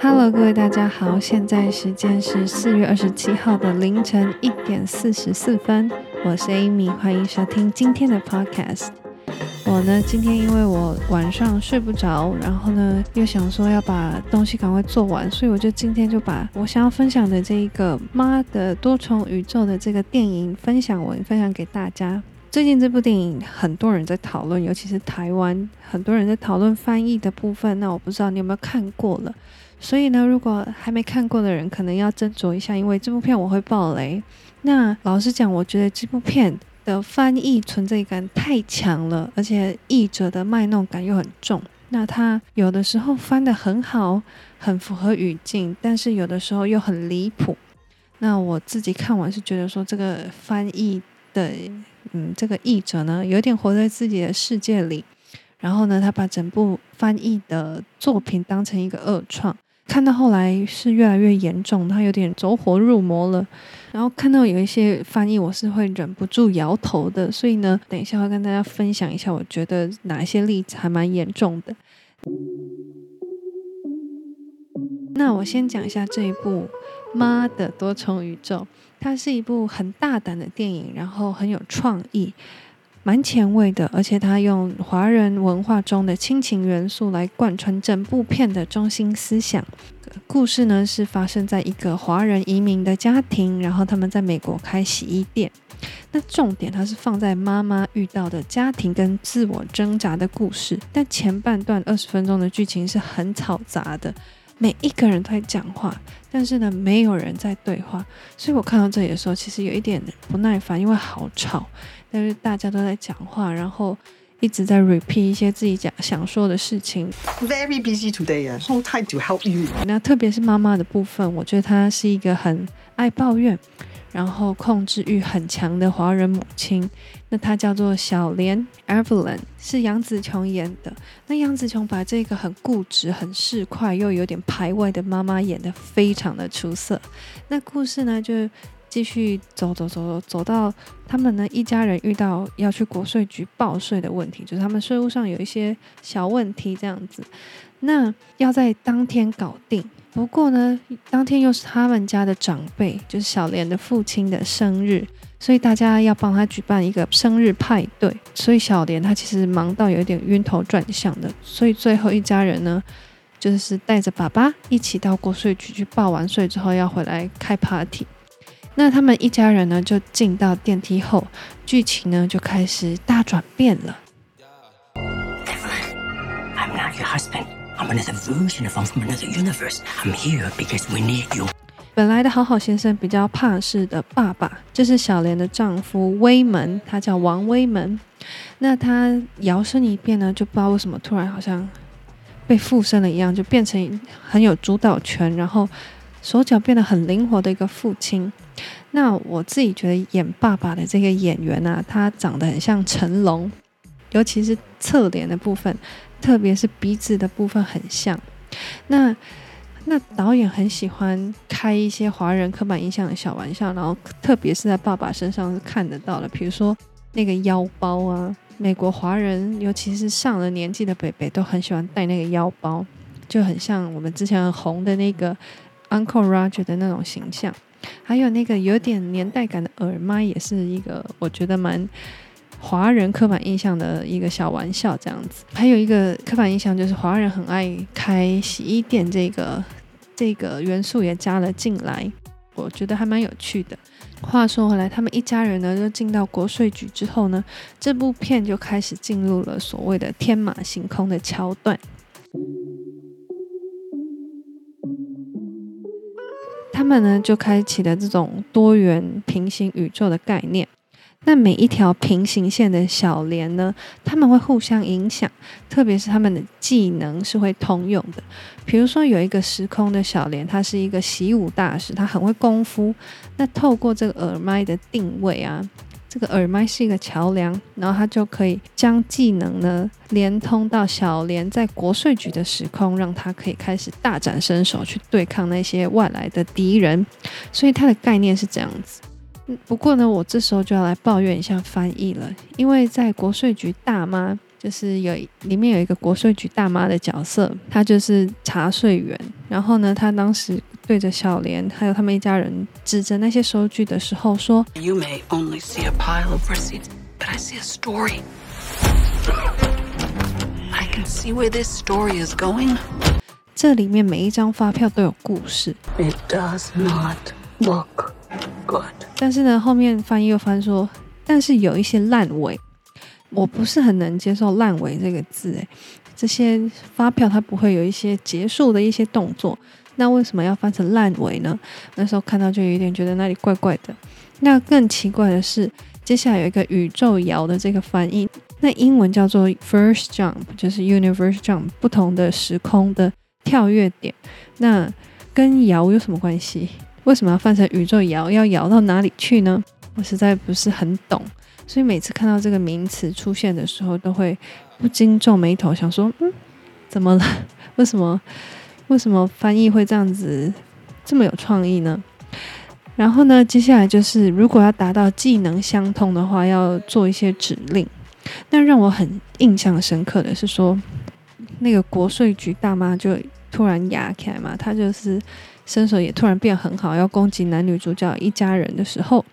Hello，各位大家好，现在时间是四月二十七号的凌晨一点四十四分，我是 Amy，欢迎收听今天的 Podcast。我呢，今天因为我晚上睡不着，然后呢又想说要把东西赶快做完，所以我就今天就把我想要分享的这一个《妈的多重宇宙》的这个电影分享文分享给大家。最近这部电影很多人在讨论，尤其是台湾很多人在讨论翻译的部分。那我不知道你有没有看过了。所以呢，如果还没看过的人，可能要斟酌一下，因为这部片我会爆雷。那老实讲，我觉得这部片的翻译存在感太强了，而且译者的卖弄感又很重。那他有的时候翻得很好，很符合语境，但是有的时候又很离谱。那我自己看完是觉得说，这个翻译的，嗯，这个译者呢，有点活在自己的世界里。然后呢，他把整部翻译的作品当成一个二创。看到后来是越来越严重，他有点走火入魔了。然后看到有一些翻译，我是会忍不住摇头的。所以呢，等一下会跟大家分享一下，我觉得哪一些例子还蛮严重的。那我先讲一下这一部《妈的多重宇宙》，它是一部很大胆的电影，然后很有创意。蛮前卫的，而且他用华人文化中的亲情元素来贯穿整部片的中心思想。故事呢是发生在一个华人移民的家庭，然后他们在美国开洗衣店。那重点它是放在妈妈遇到的家庭跟自我挣扎的故事。但前半段二十分钟的剧情是很嘈杂的，每一个人都在讲话，但是呢没有人在对话。所以我看到这里的时候，其实有一点不耐烦，因为好吵。但是大家都在讲话，然后一直在 repeat 一些自己讲想说的事情。Very busy today, no time to help you。那特别是妈妈的部分，我觉得她是一个很爱抱怨，然后控制欲很强的华人母亲。那她叫做小莲 Evelyn，是杨紫琼演的。那杨紫琼把这个很固执、很市侩又有点排外的妈妈演得非常的出色。那故事呢，就。继续走走走走走到他们呢一家人遇到要去国税局报税的问题，就是他们税务上有一些小问题这样子，那要在当天搞定。不过呢，当天又是他们家的长辈，就是小莲的父亲的生日，所以大家要帮他举办一个生日派对。所以小莲他其实忙到有点晕头转向的，所以最后一家人呢，就是带着爸爸一起到国税局去报完税之后要回来开 party。那他们一家人呢，就进到电梯后，剧情呢就开始大转变了。本来的好好先生比较怕事的爸爸，就是小莲的丈夫威门，他叫王威门。那他摇身一变呢，就不知道为什么突然好像被附身了一样，就变成很有主导权，然后手脚变得很灵活的一个父亲。那我自己觉得演爸爸的这个演员啊，他长得很像成龙，尤其是侧脸的部分，特别是鼻子的部分很像。那那导演很喜欢开一些华人刻板印象的小玩笑，然后特别是在爸爸身上是看得到的，比如说那个腰包啊，美国华人尤其是上了年纪的北北都很喜欢带那个腰包，就很像我们之前很红的那个 Uncle Roger 的那种形象。还有那个有点年代感的耳麦，也是一个我觉得蛮华人刻板印象的一个小玩笑，这样子。还有一个刻板印象就是华人很爱开洗衣店，这个这个元素也加了进来，我觉得还蛮有趣的。话说回来，他们一家人呢就进到国税局之后呢，这部片就开始进入了所谓的天马行空的桥段。他们呢就开启了这种多元平行宇宙的概念。那每一条平行线的小莲呢，他们会互相影响，特别是他们的技能是会通用的。比如说有一个时空的小莲，他是一个习武大师，他很会功夫。那透过这个耳麦的定位啊。这个耳麦是一个桥梁，然后他就可以将技能呢连通到小莲在国税局的时空，让他可以开始大展身手去对抗那些外来的敌人。所以它的概念是这样子。不过呢，我这时候就要来抱怨一下翻译了，因为在国税局大妈就是有里面有一个国税局大妈的角色，她就是查税员。然后呢，她当时对着小莲还有他们一家人指着那些收据的时候说：“You may only see a pile of receipts, but I see a story. I can see where this story is going.” 这里面每一张发票都有故事。It does not look 但是呢，后面翻译又翻说，但是有一些烂尾。我不是很能接受“烂尾”这个字，诶，这些发票它不会有一些结束的一些动作，那为什么要翻成“烂尾”呢？那时候看到就有点觉得那里怪怪的。那更奇怪的是，接下来有一个宇宙摇的这个翻译，那英文叫做 “first jump”，就是 “universe jump”，不同的时空的跳跃点。那跟摇有什么关系？为什么要翻成宇宙摇？要摇到哪里去呢？我实在不是很懂。所以每次看到这个名词出现的时候，都会不禁皱眉头，想说：“嗯，怎么了？为什么？为什么翻译会这样子这么有创意呢？”然后呢，接下来就是如果要达到技能相通的话，要做一些指令。那让我很印象深刻的是说，那个国税局大妈就突然哑起来嘛，她就是身手也突然变很好，要攻击男女主角一家人的时候。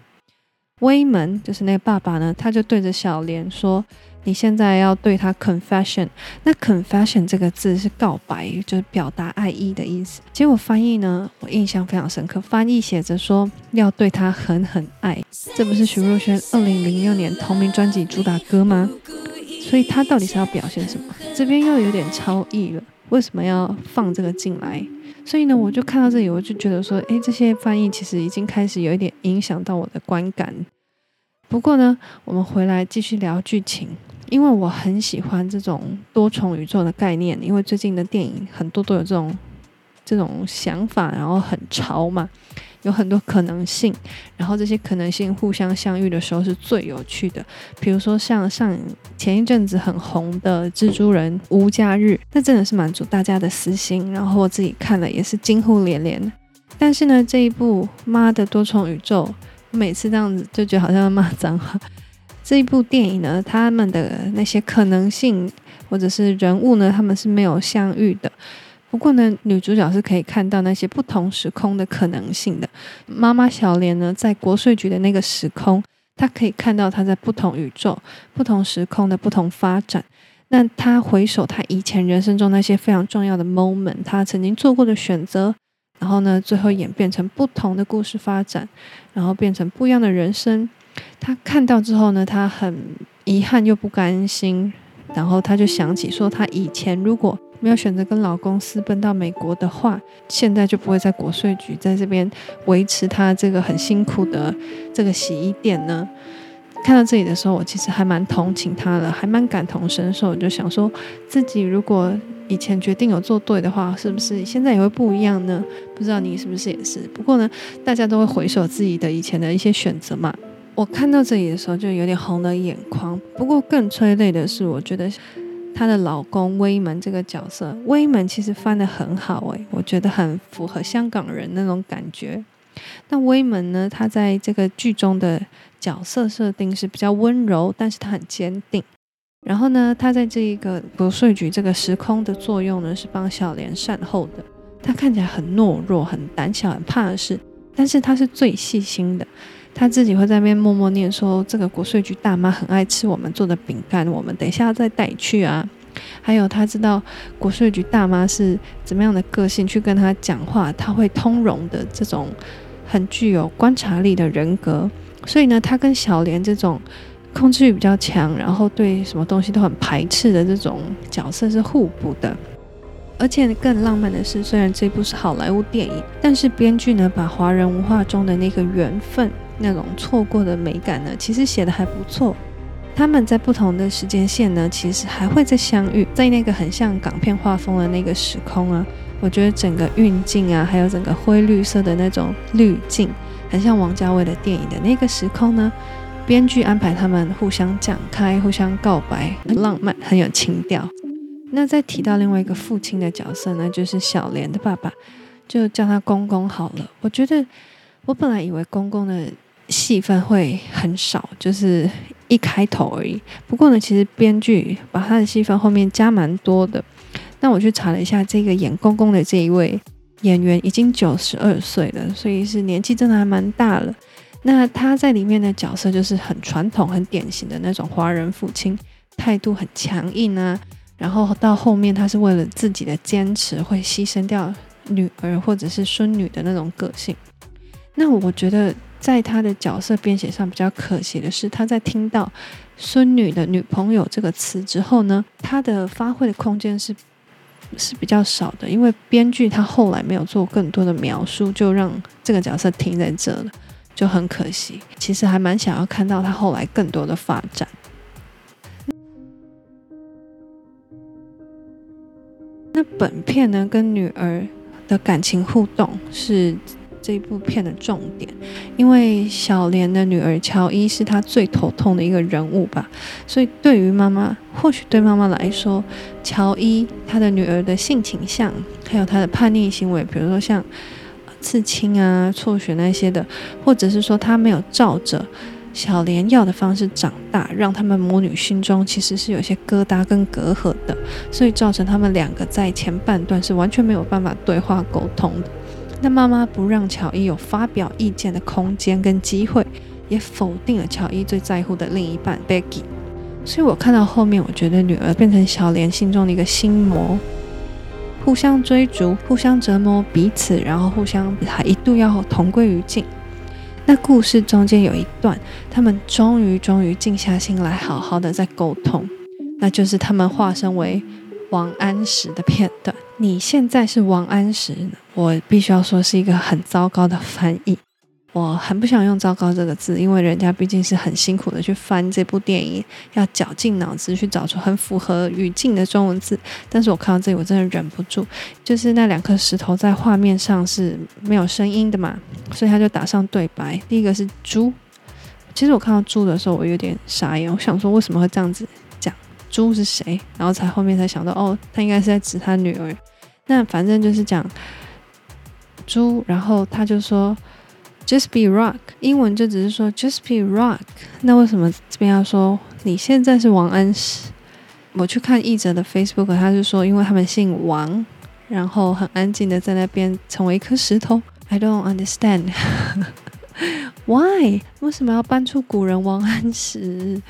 威门就是那个爸爸呢，他就对着小莲说：“你现在要对他 confession。那 confession 这个字是告白，就是表达爱意的意思。结果翻译呢，我印象非常深刻，翻译写着说要对他狠狠爱。这不是徐若瑄二零零六年同名专辑主打歌吗？所以他到底是要表现什么？这边又有点超译了，为什么要放这个进来？”所以呢，我就看到这里，我就觉得说，诶，这些翻译其实已经开始有一点影响到我的观感。不过呢，我们回来继续聊剧情，因为我很喜欢这种多重宇宙的概念，因为最近的电影很多都有这种这种想法，然后很潮嘛。有很多可能性，然后这些可能性互相相遇的时候是最有趣的。比如说像上前一阵子很红的《蜘蛛人无家日》，那真的是满足大家的私心，然后我自己看了也是惊呼连连。但是呢，这一部《妈的多重宇宙》，每次这样子就觉得好像要骂脏话。这一部电影呢，他们的那些可能性或者是人物呢，他们是没有相遇的。不过呢，女主角是可以看到那些不同时空的可能性的。妈妈小莲呢，在国税局的那个时空，她可以看到她在不同宇宙、不同时空的不同发展。那她回首她以前人生中那些非常重要的 moment，她曾经做过的选择，然后呢，最后演变成不同的故事发展，然后变成不一样的人生。她看到之后呢，她很遗憾又不甘心，然后她就想起说，她以前如果没有选择跟老公私奔到美国的话，现在就不会在国税局在这边维持他这个很辛苦的这个洗衣店呢。看到这里的时候，我其实还蛮同情他的，还蛮感同身受。就想说自己如果以前决定有做对的话，是不是现在也会不一样呢？不知道你是不是也是？不过呢，大家都会回首自己的以前的一些选择嘛。我看到这里的时候，就有点红了眼眶。不过更催泪的是，我觉得。她的老公威门这个角色，威门其实翻得很好诶，我觉得很符合香港人那种感觉。那威门呢，他在这个剧中的角色设定是比较温柔，但是他很坚定。然后呢，他在这一个国税局这个时空的作用呢，是帮小莲善后的。他看起来很懦弱、很胆小、很怕事，但是他是最细心的。他自己会在那边默默念说：“这个国税局大妈很爱吃我们做的饼干，我们等一下再带去啊。”还有他知道国税局大妈是怎么样的个性，去跟他讲话，他会通融的这种很具有观察力的人格。所以呢，他跟小莲这种控制欲比较强，然后对什么东西都很排斥的这种角色是互补的。而且更浪漫的是，虽然这部是好莱坞电影，但是编剧呢，把华人文化中的那个缘分。那种错过的美感呢，其实写得还不错。他们在不同的时间线呢，其实还会再相遇，在那个很像港片画风的那个时空啊。我觉得整个运镜啊，还有整个灰绿色的那种滤镜，很像王家卫的电影的那个时空呢。编剧安排他们互相讲开，互相告白，很浪漫，很有情调。那再提到另外一个父亲的角色呢，就是小莲的爸爸，就叫他公公好了。我觉得我本来以为公公的。戏份会很少，就是一开头而已。不过呢，其实编剧把他的戏份后面加蛮多的。那我去查了一下，这个演公公的这一位演员已经九十二岁了，所以是年纪真的还蛮大了。那他在里面的角色就是很传统、很典型的那种华人父亲，态度很强硬啊。然后到后面，他是为了自己的坚持，会牺牲掉女儿或者是孙女的那种个性。那我觉得，在他的角色编写上比较可惜的是，他在听到“孙女”的女朋友这个词之后呢，他的发挥的空间是是比较少的，因为编剧他后来没有做更多的描述，就让这个角色停在这了，就很可惜。其实还蛮想要看到他后来更多的发展。那本片呢，跟女儿的感情互动是这一部片的重点，因为小莲的女儿乔伊是她最头痛的一个人物吧，所以对于妈妈，或许对妈妈来说，乔伊她的女儿的性倾向，还有她的叛逆行为，比如说像刺青啊、辍学那些的，或者是说她没有照着。小莲要的方式长大，让他们母女心中其实是有些疙瘩跟隔阂的，所以造成他们两个在前半段是完全没有办法对话沟通的。那妈妈不让乔伊有发表意见的空间跟机会，也否定了乔伊最在乎的另一半 Becky。所以我看到后面，我觉得女儿变成小莲心中的一个心魔，互相追逐，互相折磨彼此，然后互相还一度要同归于尽。那故事中间有一段，他们终于终于静下心来，好好的在沟通，那就是他们化身为王安石的片段。你现在是王安石，我必须要说是一个很糟糕的翻译。我很不想用“糟糕”这个字，因为人家毕竟是很辛苦的去翻这部电影，要绞尽脑汁去找出很符合语境的中文字。但是我看到这里，我真的忍不住，就是那两颗石头在画面上是没有声音的嘛，所以他就打上对白。第一个是猪，其实我看到猪的时候，我有点傻眼，我想说为什么会这样子讲？猪是谁？然后才后面才想到，哦，他应该是在指他女儿。那反正就是讲猪，然后他就说。Just be rock，英文就只是说 Just be rock。那为什么这边要说你现在是王安石？我去看译者的 Facebook，他就说因为他们姓王，然后很安静的在那边成为一颗石头。I don't understand why，为什么要搬出古人王安石？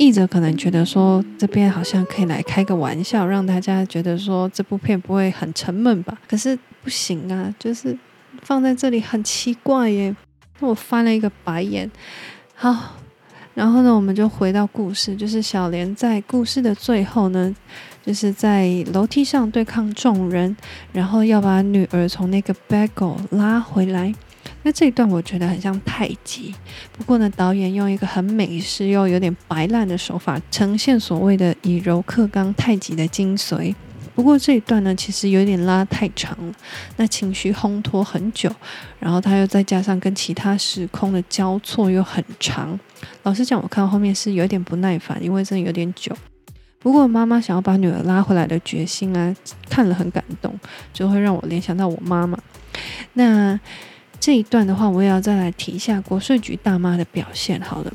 译者可能觉得说这边好像可以来开个玩笑，让大家觉得说这部片不会很沉闷吧？可是。不行啊，就是放在这里很奇怪耶。那我翻了一个白眼。好，然后呢，我们就回到故事，就是小莲在故事的最后呢，就是在楼梯上对抗众人，然后要把女儿从那个 bagel 拉回来。那这一段我觉得很像太极，不过呢，导演用一个很美式又有点白烂的手法，呈现所谓的以柔克刚太极的精髓。不过这一段呢，其实有点拉太长了，那情绪烘托很久，然后他又再加上跟其他时空的交错又很长。老实讲，我看到后面是有点不耐烦，因为真的有点久。不过妈妈想要把女儿拉回来的决心啊，看了很感动，就会让我联想到我妈妈。那这一段的话，我也要再来提一下国税局大妈的表现。好了。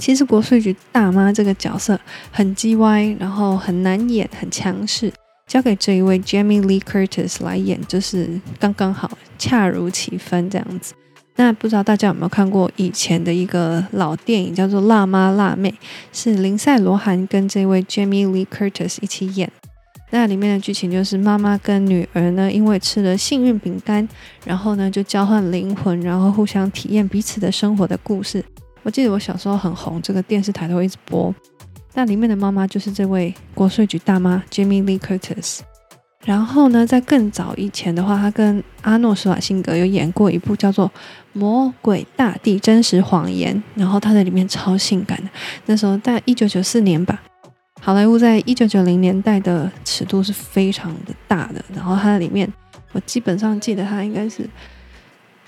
其实国税局大妈这个角色很鸡歪，然后很难演，很强势。交给这一位 Jamie Lee Curtis 来演，就是刚刚好，恰如其分这样子。那不知道大家有没有看过以前的一个老电影，叫做《辣妈辣妹》，是林赛·罗韩跟这位 Jamie Lee Curtis 一起演。那里面的剧情就是妈妈跟女儿呢，因为吃了幸运饼干，然后呢就交换灵魂，然后互相体验彼此的生活的故事。我记得我小时候很红，这个电视台都一直播。那里面的妈妈就是这位国税局大妈 Jamie Lee Curtis。然后呢，在更早以前的话，她跟阿诺·施瓦辛格有演过一部叫做《魔鬼大地：真实谎言》，然后她在里面超性感的。那时候在一九九四年吧，好莱坞在一九九零年代的尺度是非常的大的。然后它里面，我基本上记得它应该是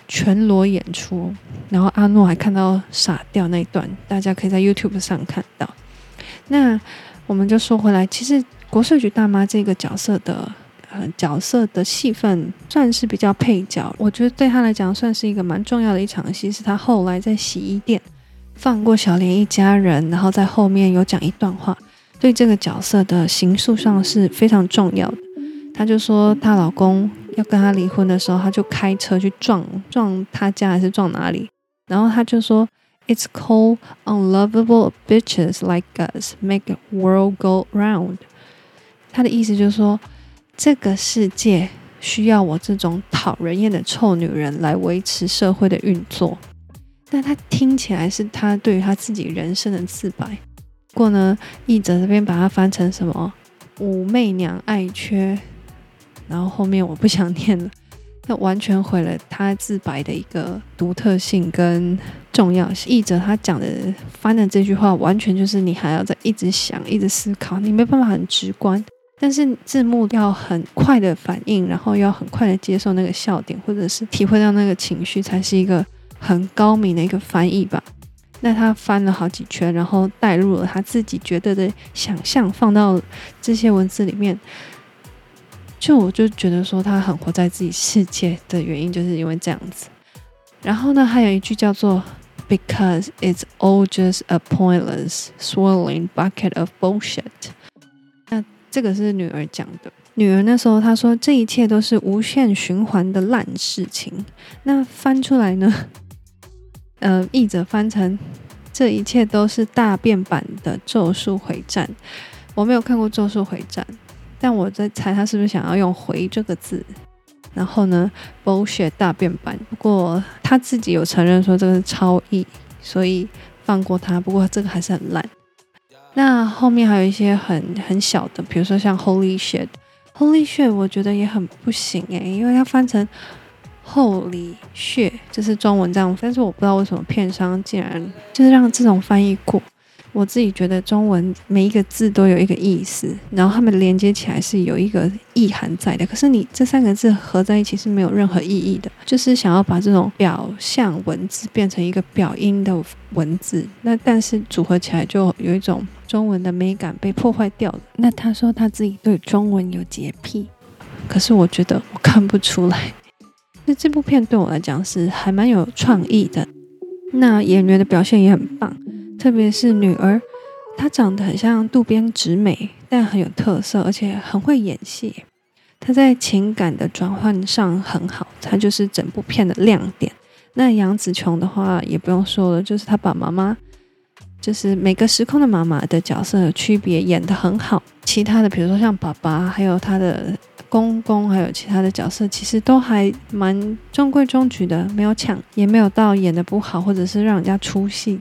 全裸演出，然后阿诺还看到傻掉那一段，大家可以在 YouTube 上看到。那我们就说回来，其实国税局大妈这个角色的呃角色的戏份算是比较配角。我觉得对他来讲算是一个蛮重要的一场戏，是他后来在洗衣店放过小莲一家人，然后在后面有讲一段话，对这个角色的形塑上是非常重要的。她就说她老公要跟她离婚的时候，她就开车去撞撞他家还是撞哪里，然后她就说。It's called unlovable bitches like us make the world go round。她的意思就是说，这个世界需要我这种讨人厌的臭女人来维持社会的运作。但她听起来是她对于她自己人生的自白。不过呢，译者这边把它翻成什么“武媚娘爱缺”，然后后面我不想念了。那完全毁了他自白的一个独特性跟重要性。译者他讲的翻的这句话，完全就是你还要再一直想、一直思考，你没办法很直观。但是字幕要很快的反应，然后要很快的接受那个笑点，或者是体会到那个情绪，才是一个很高明的一个翻译吧。那他翻了好几圈，然后带入了他自己觉得的想象，放到这些文字里面。就我就觉得说他很活在自己世界的原因，就是因为这样子。然后呢，还有一句叫做 “Because it's all just a pointless swirling bucket of bullshit”。那这个是女儿讲的。女儿那时候她说这一切都是无限循环的烂事情。那翻出来呢？呃，译者翻成这一切都是大变版的《咒术回战》。我没有看过《咒术回战》。但我在猜他是不是想要用“回”这个字，然后呢，bullshit 大变版。不过他自己有承认说这个是超译，所以放过他。不过这个还是很烂。那后面还有一些很很小的，比如说像 Holy shit，Holy shit，我觉得也很不行诶，因为它翻成 Holy shit，就是中文这样，但是我不知道为什么片商竟然就是让这种翻译过。我自己觉得中文每一个字都有一个意思，然后它们连接起来是有一个意涵在的。可是你这三个字合在一起是没有任何意义的，就是想要把这种表象文字变成一个表音的文字，那但是组合起来就有一种中文的美感被破坏掉了。那他说他自己对中文有洁癖，可是我觉得我看不出来。那这部片对我来讲是还蛮有创意的，那演员的表现也很棒。特别是女儿，她长得很像渡边直美，但很有特色，而且很会演戏。她在情感的转换上很好，她就是整部片的亮点。那杨紫琼的话也不用说了，就是她把妈妈，就是每个时空的妈妈的角色的区别演得很好。其他的，比如说像爸爸，还有他的公公，还有其他的角色，其实都还蛮中规中矩的，没有抢，也没有到演得不好，或者是让人家出戏。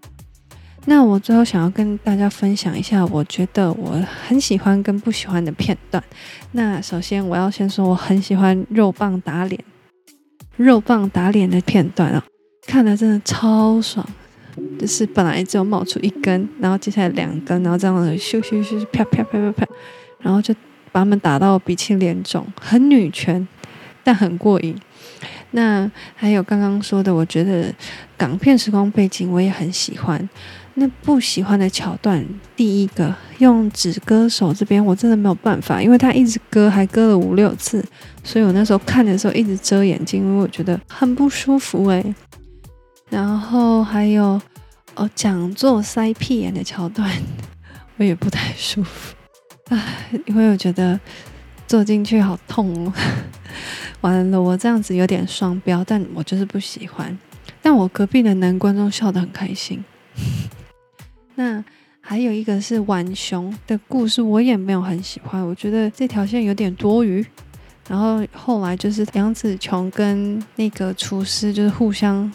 那我最后想要跟大家分享一下，我觉得我很喜欢跟不喜欢的片段。那首先我要先说，我很喜欢肉棒打脸，肉棒打脸的片段啊，看了真的超爽。就是本来只有冒出一根，然后接下来两根，然后这样子咻咻咻啪啪啪啪啪，然后就把他们打到鼻青脸肿，很女权，但很过瘾。那还有刚刚说的，我觉得港片时光背景我也很喜欢。那不喜欢的桥段，第一个用纸割手这边，我真的没有办法，因为他一直割，还割了五六次，所以我那时候看的时候一直遮眼睛，因为我觉得很不舒服诶。然后还有哦，讲座塞屁眼的桥段，我也不太舒服，唉，因为我觉得坐进去好痛哦。完了，我这样子有点双标，但我就是不喜欢。但我隔壁的男观众笑得很开心。那还有一个是浣熊的故事，我也没有很喜欢，我觉得这条线有点多余。然后后来就是杨紫琼跟那个厨师就是互相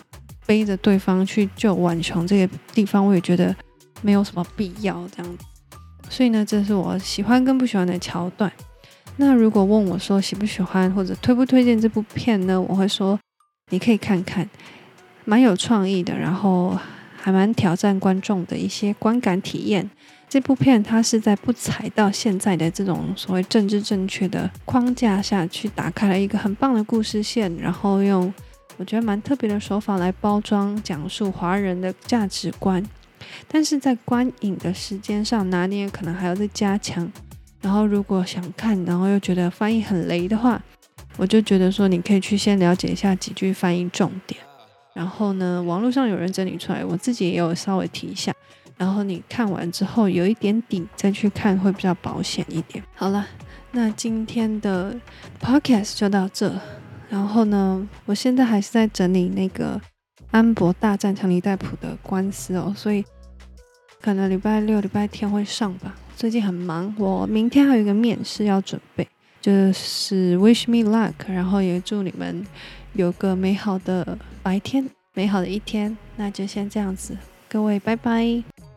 背着对方去救浣熊这个地方，我也觉得没有什么必要这样子。所以呢，这是我喜欢跟不喜欢的桥段。那如果问我说喜不喜欢或者推不推荐这部片呢？我会说你可以看看，蛮有创意的，然后。还蛮挑战观众的一些观感体验。这部片它是在不踩到现在的这种所谓政治正确的框架下去，打开了一个很棒的故事线，然后用我觉得蛮特别的手法来包装讲述华人的价值观。但是在观影的时间上拿捏可能还要再加强，然后如果想看，然后又觉得翻译很雷的话，我就觉得说你可以去先了解一下几句翻译重点。然后呢，网络上有人整理出来，我自己也有稍微提一下。然后你看完之后有一点底，再去看会比较保险一点。好了，那今天的 podcast 就到这。然后呢，我现在还是在整理那个安博大战强尼戴普的官司哦，所以可能礼拜六、礼拜天会上吧。最近很忙，我明天还有一个面试要准备，就是 wish me luck，然后也祝你们有个美好的白天，美好的一天。那就先这样子，各位拜拜。